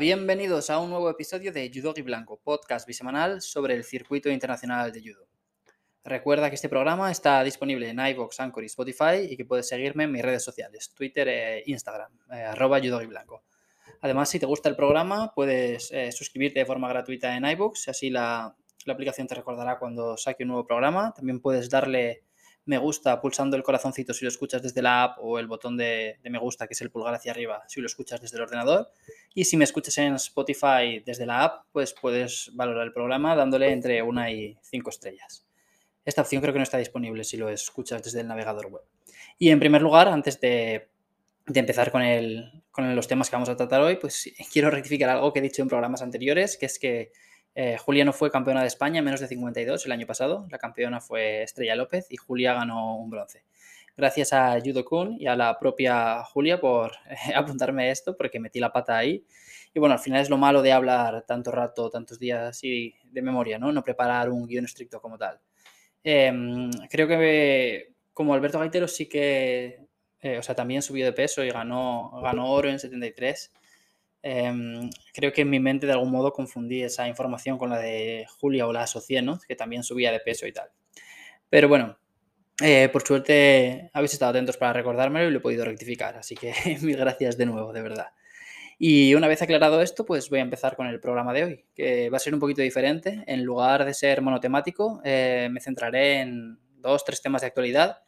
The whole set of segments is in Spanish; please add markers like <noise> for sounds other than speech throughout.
bienvenidos a un nuevo episodio de Judo y Blanco, podcast bisemanal sobre el circuito internacional de judo. Recuerda que este programa está disponible en iVoox, Anchor y Spotify y que puedes seguirme en mis redes sociales, Twitter e Instagram, eh, arroba judo y blanco. Además, si te gusta el programa, puedes eh, suscribirte de forma gratuita en iVoox, así la, la aplicación te recordará cuando saque un nuevo programa. También puedes darle me gusta pulsando el corazoncito si lo escuchas desde la app o el botón de, me gusta, que es el pulgar hacia arriba, si lo escuchas desde el ordenador. Y si me escuchas en Spotify desde la app, pues puedes valorar el programa dándole entre una y cinco estrellas. Esta opción creo que no está disponible si lo escuchas desde el navegador web. Y en primer lugar, antes de, empezar con, con los temas que vamos a tratar hoy, pues quiero rectificar algo que he dicho en programas anteriores, que es que eh, Julia no fue campeona de España en menos de 52 el año pasado. La campeona fue Estrella López y Julia ganó un bronce. Gracias a Judo Kun y a la propia Julia por eh, <laughs> apuntarme esto, porque metí la pata ahí. Y bueno, al final es lo malo de hablar tanto rato, tantos días y de memoria, ¿no? No preparar un guion estricto como tal. Em, creo que como Alberto Gaitero sí que, eh, o sea, también subió de peso y ganó, ganó oro en 73. Em, creo que en mi mente de algún modo confundí esa información con la de Julia o la asocié, ¿no? Que también subía de peso y tal. Pero bueno, eh, por suerte habéis estado atentos para recordármelo y lo he podido rectificar, así que <laughs> mil gracias de nuevo, de verdad. Y una vez aclarado esto, pues voy a empezar con el programa de hoy, que va a ser un poquito diferente. En lugar de ser monotemático, eh, me centraré en dos, tres temas de actualidad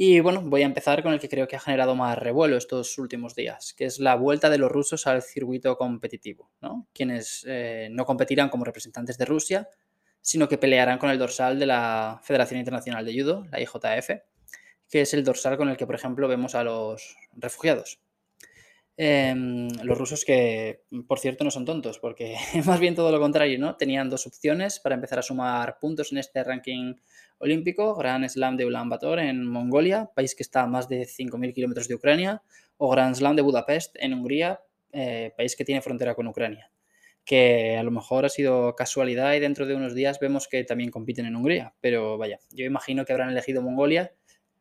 y bueno, voy a empezar con el que creo que ha generado más revuelo estos últimos días, que es la vuelta de los rusos al circuito competitivo, ¿no? quienes eh, no competirán como representantes de Rusia, sino que pelearán con el dorsal de la Federación Internacional de Judo, la IJF, que es el dorsal con el que, por ejemplo, vemos a los refugiados. Em, los rusos que, por cierto, no son tontos, porque <laughs> más bien todo lo contrario, ¿no? Tenían dos opciones para empezar a sumar puntos en este ranking olímpico, Grand Slam de Ulaanbaatar en Mongolia, país que está a más de 5.000 kilómetros de Ucrania, o Grand Slam de Budapest en Hungría, eh, país que tiene frontera con Ucrania, que a lo mejor ha sido casualidad y dentro de unos días vemos que también compiten en Hungría, pero vaya, yo imagino que habrán elegido Mongolia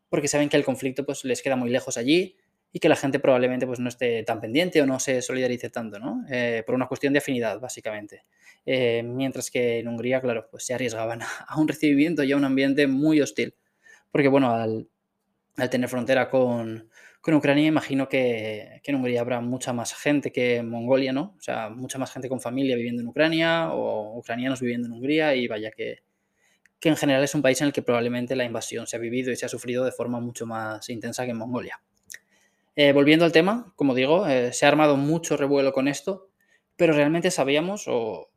porque saben que el conflicto pues, les queda muy lejos allí y que la gente probablemente pues, no esté tan pendiente o no se solidarice tanto, ¿no? Eh, por una cuestión de afinidad, básicamente. Eh, mientras que en Hungría, claro, pues se arriesgaban <laughs> a un recibimiento y a un ambiente muy hostil. Porque, bueno, al, tener frontera con, Ucrania, imagino que, en Hungría habrá mucha más gente que en Mongolia, ¿no? O sea, mucha más gente con familia viviendo en Ucrania o ucranianos viviendo en Hungría y vaya que, que en general es un país en el que probablemente la invasión se ha vivido y se ha sufrido de forma mucho más intensa que en Mongolia. Eh, volviendo al tema, como digo, eh, se ha armado mucho revuelo con esto, pero realmente sabíamos o,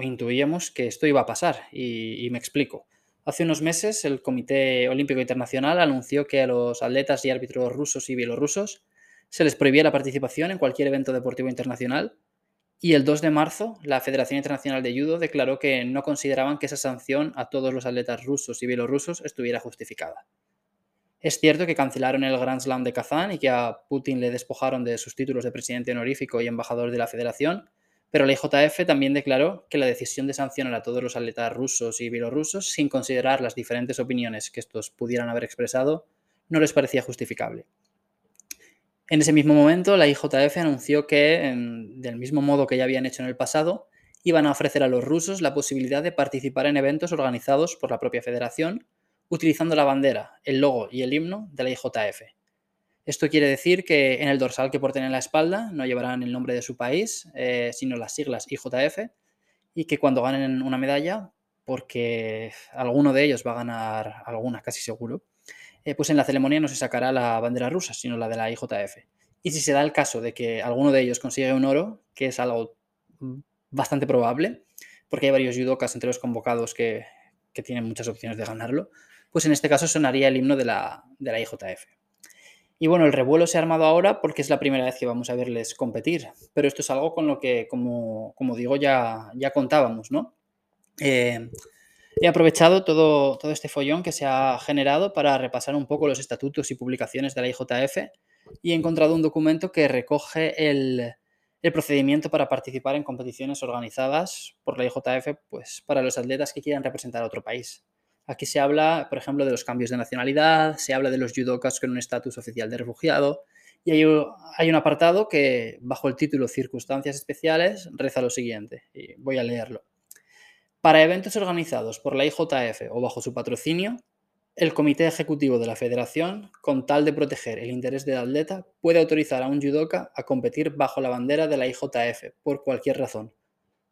intuíamos que esto iba a pasar, y, me explico. Hace unos meses el Comité Olímpico Internacional anunció que a los atletas y árbitros rusos y bielorrusos se les prohibía la participación en cualquier evento deportivo internacional y el 2 de marzo la Federación Internacional de Judo declaró que no consideraban que esa sanción a todos los atletas rusos y bielorrusos estuviera justificada. Es cierto que cancelaron el Grand Slam de Kazán y que a Putin le despojaron de sus títulos de presidente honorífico y embajador de la federación, pero la IJF también declaró que la decisión de sancionar a todos los atletas rusos y bielorrusos, sin considerar las diferentes opiniones que estos pudieran haber expresado, no les parecía justificable. En ese mismo momento, la IJF anunció que, del mismo modo que ya habían hecho en el pasado, iban a ofrecer a los rusos la posibilidad de participar en eventos organizados por la propia federación, utilizando la bandera, el logo y el himno de la IJF. Esto quiere decir que en el dorsal que porten en la espalda no llevarán el nombre de su país, eh, sino las siglas IJF, y que cuando ganen una medalla, porque alguno de ellos va a ganar alguna, casi seguro, eh, pues en la ceremonia no se sacará la bandera rusa, sino la de la IJF. Y si se da el caso de que alguno de ellos consigue un oro, que es algo bastante probable, porque hay varios judokas entre los convocados que, que tienen muchas opciones de ganarlo, pues en este caso sonaría el himno de la, IJF. Y bueno, el revuelo se ha armado ahora porque es la primera vez que vamos a verles competir, pero esto es algo con lo que, como, digo, ya, ya contábamos, ¿no? Eh, he aprovechado todo, todo este follón que se ha generado para repasar un poco los estatutos y publicaciones de la IJF y he encontrado un documento que recoge el, el procedimiento para participar en competiciones organizadas por la IJF pues, para los atletas que quieran representar a otro país. Aquí se habla, por ejemplo, de los cambios de nacionalidad, se habla de los judokas con un estatus oficial de refugiado Y hay, un apartado que, bajo el título Circunstancias especiales, reza lo siguiente, y voy a leerlo. Para eventos organizados por la IJF o bajo su patrocinio, el Comité Ejecutivo de la Federación, con tal de proteger el interés del atleta, puede autorizar a un judoka a competir bajo la bandera de la IJF por cualquier razón.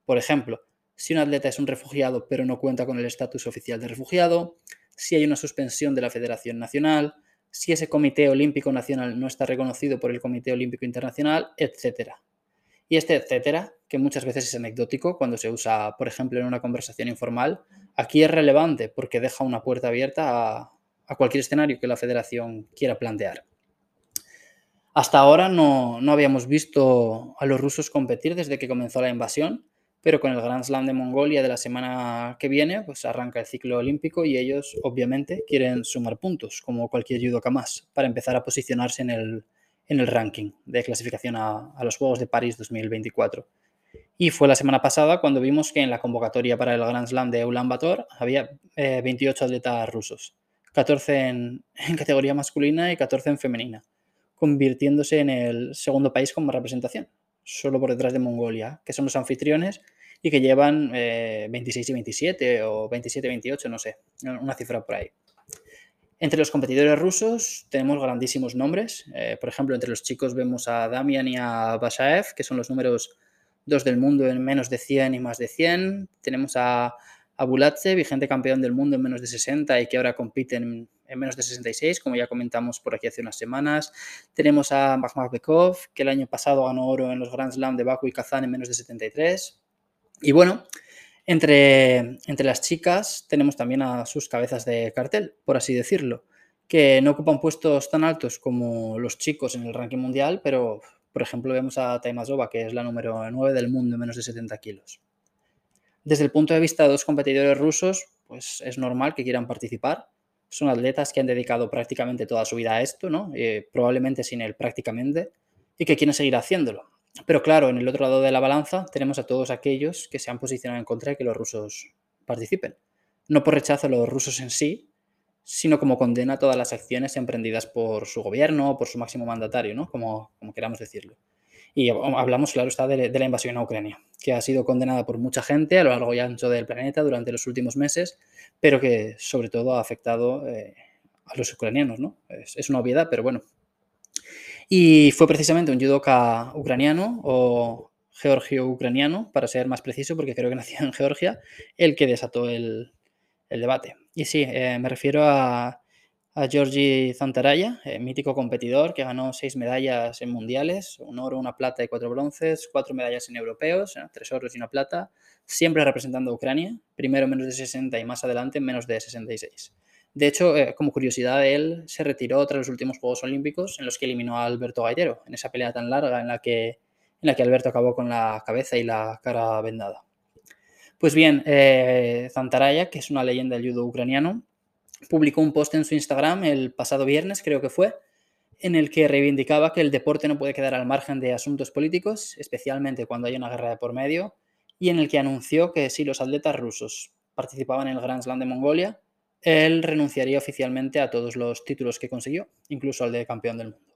Por ejemplo, si un atleta es un refugiado pero no cuenta con el estatus oficial de refugiado, si hay una suspensión de la Federación Nacional, si ese Comité Olímpico Nacional no está reconocido por el Comité Olímpico Internacional, etc. Y este etcétera, que muchas veces es anecdótico cuando se usa, por ejemplo, en una conversación informal, aquí es relevante porque deja una puerta abierta a, a cualquier escenario que la federación quiera plantear. Hasta ahora no, no habíamos visto a los rusos competir desde que comenzó la invasión pero con el Grand Slam de Mongolia de la semana que viene, pues arranca el ciclo olímpico y ellos obviamente quieren sumar puntos, como cualquier judoka más, para empezar a posicionarse en el, en el ranking de clasificación a, los Juegos de París 2024. Y fue la semana pasada cuando vimos que en la convocatoria para el Grand Slam de Ulaanbaatar había eh, 28 atletas rusos, 14 en, en categoría masculina y 14 en femenina, convirtiéndose en el segundo país con más representación, solo por detrás de Mongolia, que son los anfitriones y que llevan eh, 26 y 27 o 27 y 28, no sé, una cifra por ahí. Entre los competidores rusos tenemos grandísimos nombres. Eh, por ejemplo, entre los chicos vemos a Damian y a Bashaev, que son los números dos del mundo en menos de 100 y más de 100. Tenemos a, a vigente campeón del mundo en menos de 60 y que ahora compite en, en, menos de 66, como ya comentamos por aquí hace unas semanas. Tenemos a Makhmadbekov, que el año pasado ganó oro en los Grand Slam de Baku y Kazán en menos de 73. Y bueno, entre, entre las chicas tenemos también a sus cabezas de cartel, por así decirlo, que no ocupan puestos tan altos como los chicos en el ranking mundial, pero por ejemplo vemos a Taimazova, que es la número 9 del mundo en menos de 70 kilos. Desde el punto de vista de los competidores rusos, pues es normal que quieran participar. Son atletas que han dedicado prácticamente toda su vida a esto, ¿no? Eh, probablemente sin él prácticamente, y que quieren seguir haciéndolo. Pero claro, en el otro lado de la balanza tenemos a todos aquellos que se han posicionado en contra de que los rusos participen. No por rechazo a los rusos en sí, sino como condena a todas las acciones emprendidas por su gobierno o por su máximo mandatario, ¿no? como, queramos decirlo. Y hablamos, claro está, de, la invasión a Ucrania, que ha sido condenada por mucha gente a lo largo y ancho del planeta durante los últimos meses, pero que sobre todo ha afectado eh, a los ucranianos. ¿no? Es una obviedad, pero bueno, y fue precisamente un judoka ucraniano o georgio-ucraniano, para ser más preciso, porque creo que <laughs> nació en Georgia, el que desató el, debate. Y sí, eh, me refiero a, a Georgi Zantaraya, eh, mítico competidor que ganó seis medallas en mundiales, un oro, una plata y cuatro bronces, cuatro medallas en europeos, eh, tres oros y una plata, siempre representando a Ucrania, primero en menos de 60 y más adelante en menos de 66. De hecho, eh, como curiosidad, él se retiró tras los últimos Juegos Olímpicos en los que eliminó a Alberto Gaitero, en esa pelea tan larga en la que, en la que Alberto acabó con la cabeza y la cara vendada. Pues bien, eh, Zantaraya, que es una leyenda del judo ucraniano, publicó un post en su Instagram el pasado viernes, creo que fue, en el que reivindicaba que el deporte no puede quedar al margen de asuntos políticos, especialmente cuando hay una guerra de por medio, y en el que anunció que si los atletas rusos participaban en el Grand Slam de Mongolia, él renunciaría oficialmente a todos los títulos que consiguió, incluso al de campeón del mundo.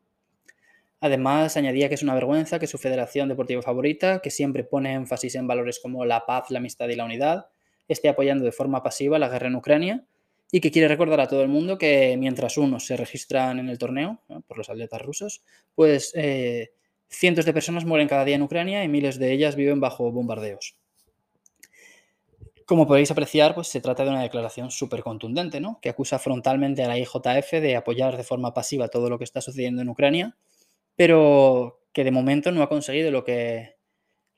Además, añadía que es una vergüenza que su federación deportiva favorita, que siempre pone énfasis en valores como la paz, la amistad y la unidad, esté apoyando de forma pasiva la guerra en Ucrania y que quiere recordar a todo el mundo que mientras unos se registran en el torneo, por los atletas rusos, pues eh, cientos de personas mueren cada día en Ucrania y miles de ellas viven bajo bombardeos. Como podéis apreciar, pues se trata de una declaración súper contundente, ¿no? Que acusa frontalmente a la IJF de apoyar de forma pasiva todo lo que está sucediendo en Ucrania, pero que de momento no ha conseguido lo que,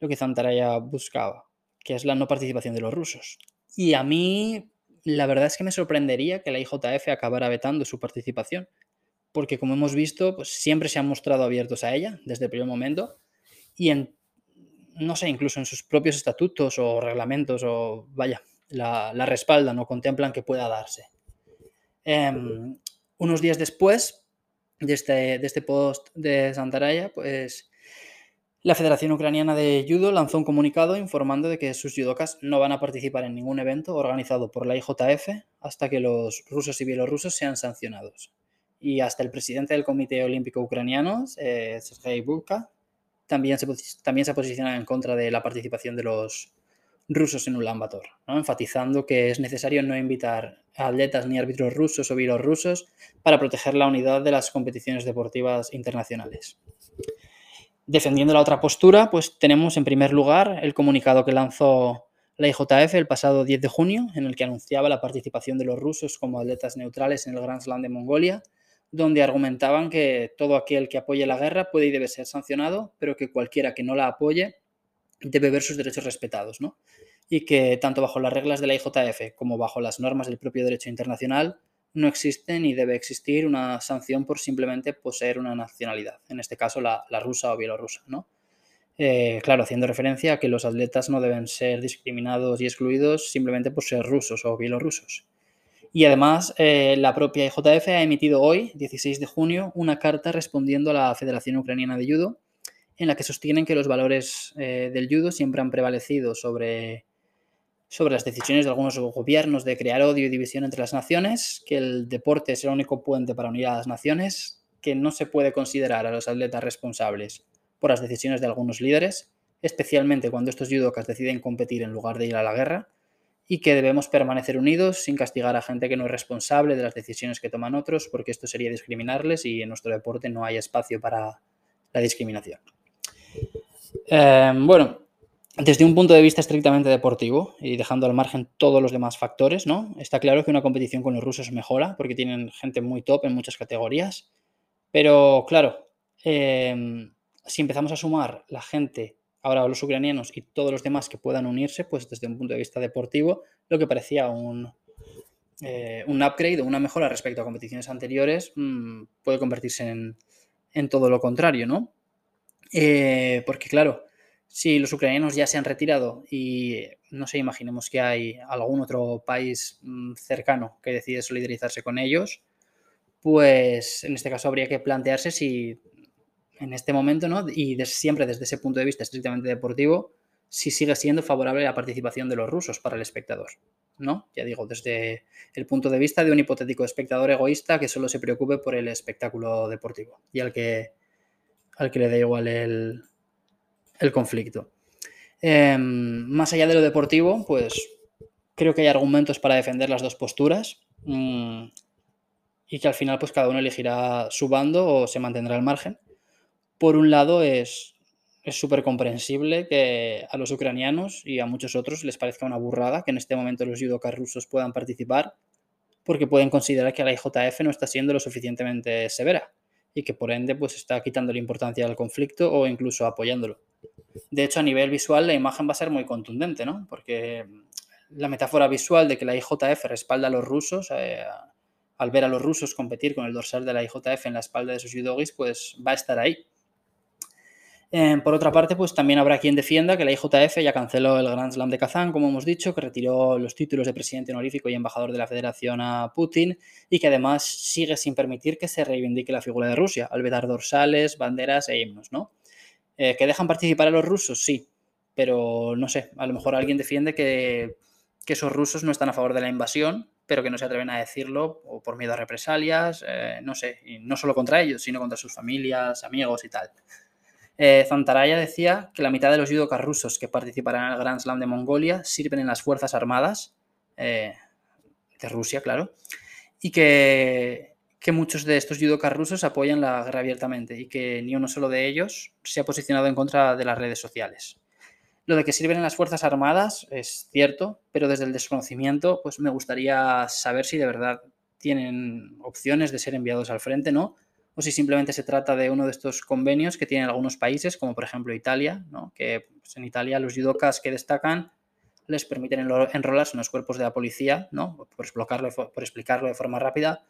lo que Zantaraya buscaba, que es la no participación de los rusos. Y a mí, la verdad es que me sorprendería que la IJF acabara vetando su participación, porque como hemos visto, pues siempre se han mostrado abiertos a ella desde el primer momento, y en no sé, incluso en sus propios estatutos o reglamentos o, vaya, la, la respaldan o contemplan que pueda darse. Eh, unos días después de este, de este post de Santaraya, pues la Federación Ucraniana de Judo lanzó un comunicado informando de que sus judokas no van a participar en ningún evento organizado por la IJF hasta que los rusos y bielorrusos sean sancionados. y hasta el presidente del Comité Olímpico Ucraniano, eh, Sergei Bubka, también se, también se ha posicionado en contra de la participación de los rusos en Ulan Bator, enfatizando que es necesario no invitar a atletas ni árbitros rusos o bielorrusos para proteger la unidad de las competiciones deportivas internacionales. Defendiendo la otra postura, pues tenemos en primer lugar el comunicado que lanzó la IJF el pasado 10 de junio, en el que anunciaba la participación de los rusos como atletas neutrales en el Grand Slam de Mongolia, donde argumentaban que todo aquel que apoye la guerra puede y debe ser sancionado, pero que cualquiera que no la apoye debe ver sus derechos respetados, ¿no? Y que tanto bajo las reglas de la IJF como bajo las normas del propio derecho internacional no existe ni debe existir una sanción por simplemente poseer una nacionalidad, en este caso la, rusa o bielorrusa, ¿no? Eh, claro, haciendo referencia a que los atletas no deben ser discriminados y excluidos simplemente por ser rusos o bielorrusos. Y además, eh, la propia IJF ha emitido hoy, 16 de junio, una carta respondiendo a la Federación Ucraniana de Judo, en la que sostienen que los valores eh, del judo siempre han prevalecido sobre, sobre las decisiones de algunos gobiernos de crear odio y división entre las naciones, que el deporte es el único puente para unir a las naciones, que no se puede considerar a los atletas responsables por las decisiones de algunos líderes, especialmente cuando estos judokas deciden competir en lugar de ir a la guerra, y que debemos permanecer unidos sin castigar a gente que no es responsable de las decisiones que toman otros, porque esto sería discriminarles y en nuestro deporte no hay espacio para la discriminación. Em, bueno, desde un punto de vista estrictamente deportivo y dejando al margen todos los demás factores, ¿no? Está claro que una competición con los rusos mejora porque tienen gente muy top en muchas categorías, pero claro, em, si empezamos a sumar la gente ahora los ucranianos y todos los demás que puedan unirse, pues desde un punto de vista deportivo, lo que parecía un, eh, un upgrade o una mejora respecto a competiciones anteriores mm, puede convertirse en, todo lo contrario, ¿no? Eh, porque claro, si los ucranianos ya se han retirado y no sé, imaginemos que hay algún otro país mm, cercano que decide solidarizarse con ellos, pues en este caso habría que plantearse si en este momento, ¿no? Y siempre desde ese punto de vista estrictamente deportivo, si sigue siendo favorable la participación de los rusos para el espectador, ¿no? Ya digo, desde el punto de vista de un hipotético espectador egoísta que solo se preocupe por el espectáculo deportivo y al que, al que le da igual el, conflicto. Em, más allá de lo deportivo, pues creo que hay argumentos para defender las dos posturas mm, y que al final pues cada uno elegirá su bando o se mantendrá al margen por un lado es súper comprensible que a los ucranianos y a muchos otros les parezca una burrada que en este momento los judokas rusos puedan participar porque pueden considerar que la IJF no está siendo lo suficientemente severa y que por ende pues está quitando la importancia al conflicto o incluso apoyándolo. De hecho, a nivel visual la imagen va a ser muy contundente, ¿no? Porque la metáfora visual de que la IJF respalda a los rusos, eh, al ver a los rusos competir con el dorsal de la IJF en la espalda de sus judogis, pues va a estar ahí. Em, por otra parte, pues también habrá quien defienda que la IJF ya canceló el Grand Slam de Kazán, como hemos dicho, que retiró los títulos de presidente honorífico y embajador de la federación a Putin y que además sigue sin permitir que se reivindique la figura de Rusia, al vedar dorsales, banderas e himnos, ¿no? Eh, ¿Que dejan participar a los rusos? Sí, pero no sé, a lo mejor alguien defiende que, esos rusos no están a favor de la invasión, pero que no se atreven a decirlo o por miedo a represalias, eh, no sé, y no solo contra ellos, sino contra sus familias, amigos y tal. Eh, Zantaraya decía que la mitad de los judokas rusos que participarán en el Grand Slam de Mongolia sirven en las Fuerzas Armadas eh, de Rusia, claro, y que, que muchos de estos judokas rusos apoyan la guerra abiertamente y que ni uno solo de ellos se ha posicionado en contra de las redes sociales. Lo de que sirven en las Fuerzas Armadas es cierto, pero desde el desconocimiento pues me gustaría saber si de verdad tienen opciones de ser enviados al frente, ¿no? O si simplemente se trata de uno de estos convenios que tienen algunos países, como por ejemplo Italia, que pues, en Italia los judokas que destacan les permiten enrolarse en los cuerpos de la policía, ¿no? por, explicarlo, por explicarlo de forma rápida,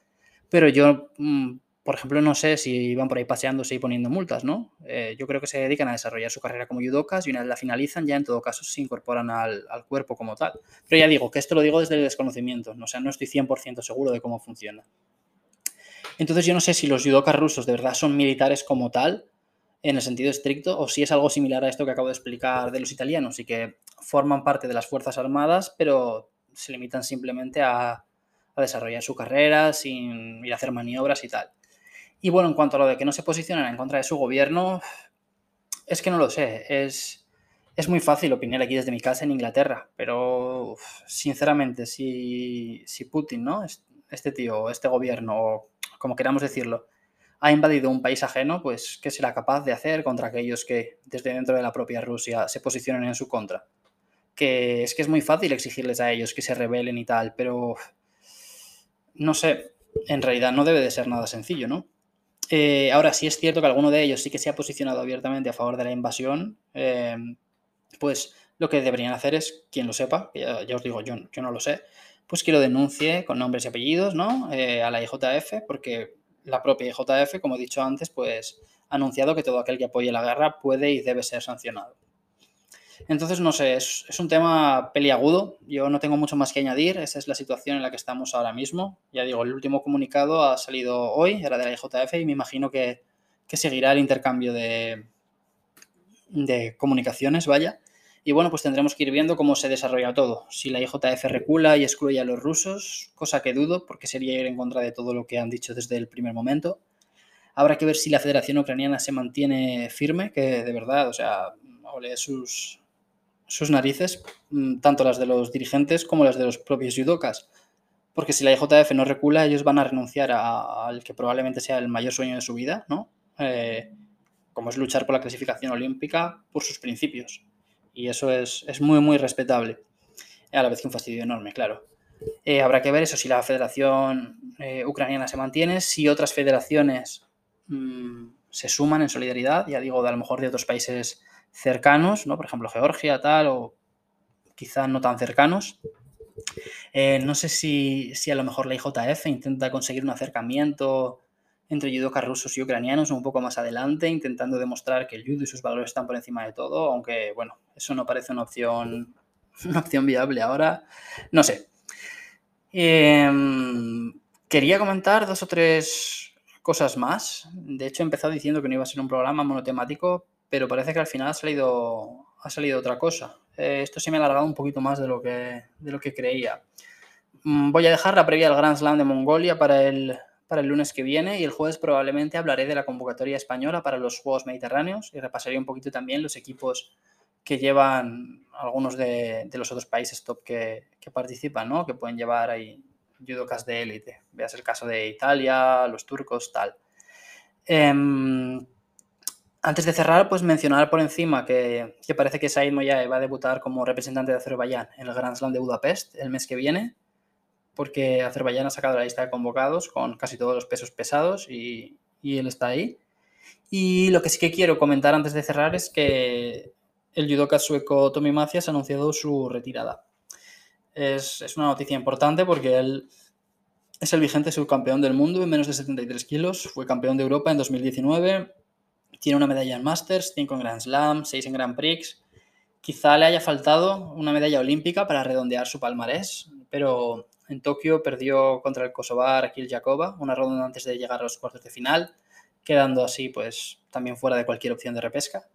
pero yo, mm, por ejemplo, no sé si van por ahí paseándose y poniendo multas, ¿no? Eh, yo creo que se dedican a desarrollar su carrera como judokas y una vez la finalizan ya en todo caso se incorporan al, cuerpo como tal. Pero ya digo, que esto lo digo desde el desconocimiento, o sea, no estoy 100% seguro de cómo funciona. Entonces yo no sé si los judokas rusos de verdad son militares como tal, en el sentido estricto, o si es algo similar a esto que acabo de explicar de los italianos y que forman parte de las Fuerzas Armadas, pero se limitan simplemente a, desarrollar su carrera sin ir a hacer maniobras y tal. Y bueno, en cuanto a lo de que no se posicionen en contra de su gobierno, es que no lo sé. Es, es muy fácil opinar aquí desde mi casa en Inglaterra, pero sinceramente, si, si Putin, ¿no? Este tío, este gobierno, como queramos decirlo, ha invadido un país ajeno, pues ¿qué será capaz de hacer contra aquellos que desde dentro de la propia Rusia se posicionen en su contra? Que es que es muy fácil exigirles a ellos que se rebelen y tal, pero no sé, en realidad no debe de ser nada sencillo, ¿no? Eh, ahora sí es cierto que alguno de ellos sí que se ha posicionado abiertamente a favor de la invasión, eh, pues lo que deberían hacer es, quien lo sepa, ya, os digo, yo, no lo sé, pues que lo denuncie con nombres y apellidos, ¿no? Eh, a la IJF, porque la propia IJF, como he dicho antes, pues ha anunciado que todo aquel que apoye la guerra puede y debe ser sancionado. Entonces, no sé, es, un tema peliagudo. Yo no tengo mucho más que añadir. Esa es la situación en la que estamos ahora mismo. Ya digo, el último comunicado ha salido hoy, era de la IJF, y me imagino que, seguirá el intercambio de, de comunicaciones, vaya. Y bueno, pues tendremos que ir viendo cómo se desarrolla todo. Si la IJF recula y excluye a los rusos, cosa que dudo, porque sería ir en contra de todo lo que han dicho desde el primer momento. Habrá que ver si la Federación Ucraniana se mantiene firme, que de verdad, o sea, ole sus, sus narices, mm, tanto las de los dirigentes como las de los propios judokas. Porque si la IJF no recula, ellos van a renunciar al que probablemente sea el mayor sueño de su vida, ¿no? Eh, como es luchar por la clasificación olímpica por sus principios. Y eso es, muy, muy respetable. A la vez que un fastidio enorme, claro. Eh, habrá que ver eso, si la federación eh, ucraniana se mantiene, si otras federaciones mm, se suman en solidaridad, ya digo, de a lo mejor de otros países cercanos, ¿no? Por ejemplo, Georgia, tal, o quizá no tan cercanos. Eh, no sé si, si, a lo mejor la IJF intenta conseguir un acercamiento entre judokas rusos y ucranianos un poco más adelante, intentando demostrar que el judo y sus valores están por encima de todo, aunque bueno, eso no parece una opción, <laughs> una opción viable ahora. No sé. Em, quería comentar dos o tres cosas más. De hecho, he empezado diciendo que no iba a ser un programa monotemático, pero parece que al final ha salido, ha salido otra cosa. Eh, esto se me ha alargado un poquito más de lo que, de lo que creía. Mm, voy a dejar la previa del Grand Slam de Mongolia para el, para el lunes que viene y el jueves probablemente hablaré de la convocatoria española para los Juegos Mediterráneos y repasaré un poquito también los equipos que llevan algunos de, los otros países top que, participan, ¿no? que pueden llevar ahí judocas de élite. Veas el caso de Italia, los turcos, tal. Em, antes de cerrar, pues mencionar por encima que, parece que Said Moyae va a debutar como representante de Azerbaiyán en el Grand Slam de Budapest el mes que viene, porque Azerbaiyán ha sacado la lista de convocados con casi todos los pesos pesados y, él está ahí. Y lo que sí que quiero comentar antes de cerrar es que el judoka sueco Tommy Macias ha anunciado su retirada. Es, es, una noticia importante porque él es el vigente subcampeón del mundo en menos de 73 kilos, fue campeón de Europa en 2019 tiene una medalla en Masters, 5 en Grand Slam, 6 en Grand Prix. Quizá le haya faltado una medalla olímpica para redondear su palmarés, pero en Tokio perdió contra el Kosovar Akil Jakova, una ronda antes de llegar a los cuartos de final, quedando así pues también fuera de cualquier opción de repesca.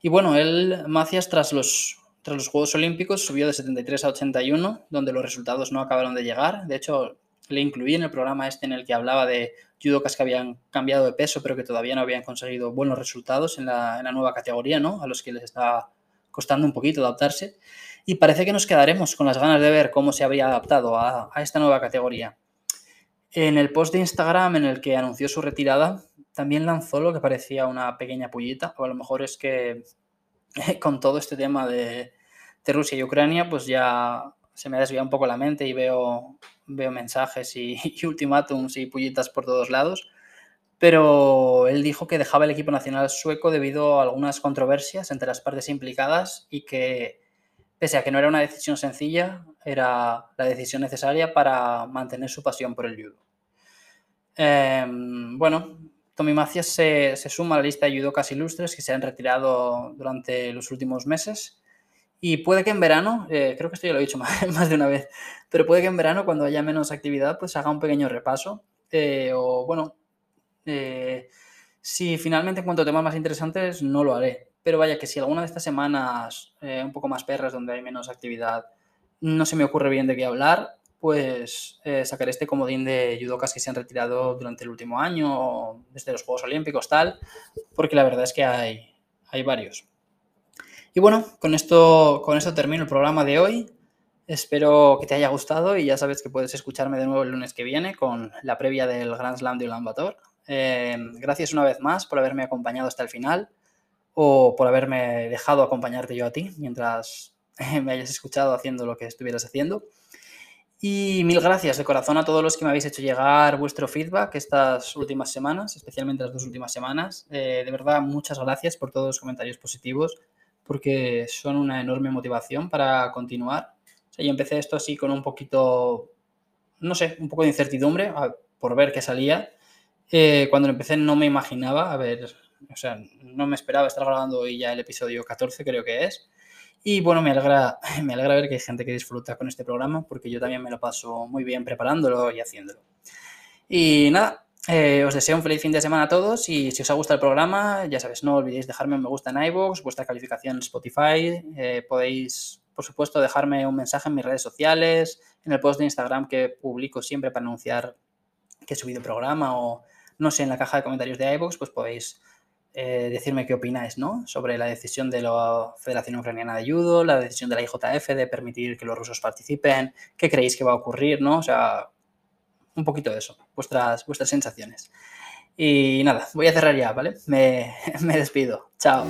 Y bueno, él, Macias, tras los, tras los Juegos Olímpicos subió de 73 a 81, donde los resultados no acabaron de llegar. De hecho, le incluí en el programa este en el que hablaba de judokas que habían cambiado de peso pero que todavía no habían conseguido buenos resultados en la, nueva categoría, ¿no? A los que les está costando un poquito adaptarse. Y parece que nos quedaremos con las ganas de ver cómo se habría adaptado a, esta nueva categoría. En el post de Instagram en el que anunció su retirada, también lanzó lo que parecía una pequeña pullita, o a lo mejor es que <laughs> con todo este tema de, Rusia y Ucrania, pues ya se me ha desviado un poco la mente y veo veo mensajes y, <laughs> y ultimátums y pullitas por todos lados, pero él dijo que dejaba el equipo nacional sueco debido a algunas controversias entre las partes implicadas y que, pese a que no era una decisión sencilla, era la decisión necesaria para mantener su pasión por el judo. Em, bueno, Tommy Macias se, se, suma a la lista de judocas ilustres que se han retirado durante los últimos meses y puede que en verano, eh, creo que esto ya lo he dicho <laughs> más, de una vez, pero puede que en verano, cuando haya menos actividad, pues haga un pequeño repaso. Eh, o bueno, eh, si finalmente encuentro temas más interesantes, no lo haré. Pero vaya que si alguna de estas semanas un poco más perras, donde hay menos actividad, no se me ocurre bien de qué hablar, pues eh, sacaré este comodín de judokas que se han retirado durante el último año, desde los Juegos Olímpicos, tal, porque la verdad es que hay, hay varios. Y bueno, con esto, con esto termino el programa de hoy. Espero que te haya gustado y ya sabes que puedes escucharme de nuevo el lunes que viene con la previa del Grand Slam de Ulan Bator. Eh, gracias una vez más por haberme acompañado hasta el final o por haberme dejado acompañarte yo a ti mientras <laughs> me hayas escuchado haciendo lo que estuvieras haciendo. Y mil gracias de corazón a todos los que me habéis hecho llegar vuestro feedback estas últimas semanas, especialmente las dos últimas semanas. Eh, de verdad, muchas gracias por todos los comentarios positivos, porque son una enorme motivación para continuar. O sea, yo empecé esto así con un poquito, no sé, un poco de incertidumbre por ver qué salía. Eh, cuando empecé no me imaginaba, a ver, o sea, no me esperaba estar grabando hoy ya el episodio 14, creo que es. Y bueno, me alegra, <laughs> me alegra ver que hay gente que disfruta con este programa porque yo también me lo paso muy bien preparándolo y haciéndolo. Y nada, eh, os deseo un feliz fin de semana a todos y si os ha gustado el programa, ya sabes, no olvidéis dejarme un me gusta en iVoox, vuestra calificación en Spotify, eh, podéis, por supuesto, dejarme un mensaje en mis redes sociales, en el post de Instagram que publico siempre para anunciar que he subido programa o, no sé, en la caja de comentarios de iVoox, pues podéis eh, decirme qué opináis ¿no? sobre la decisión de la Federación Ucraniana de Judo, la decisión de la IJF de permitir que los rusos participen, qué creéis que va a ocurrir, ¿no? O sea, un poquito de eso, vuestras, vuestras sensaciones. Y nada, voy a cerrar ya, ¿vale? Me, <laughs> me despido. Chao.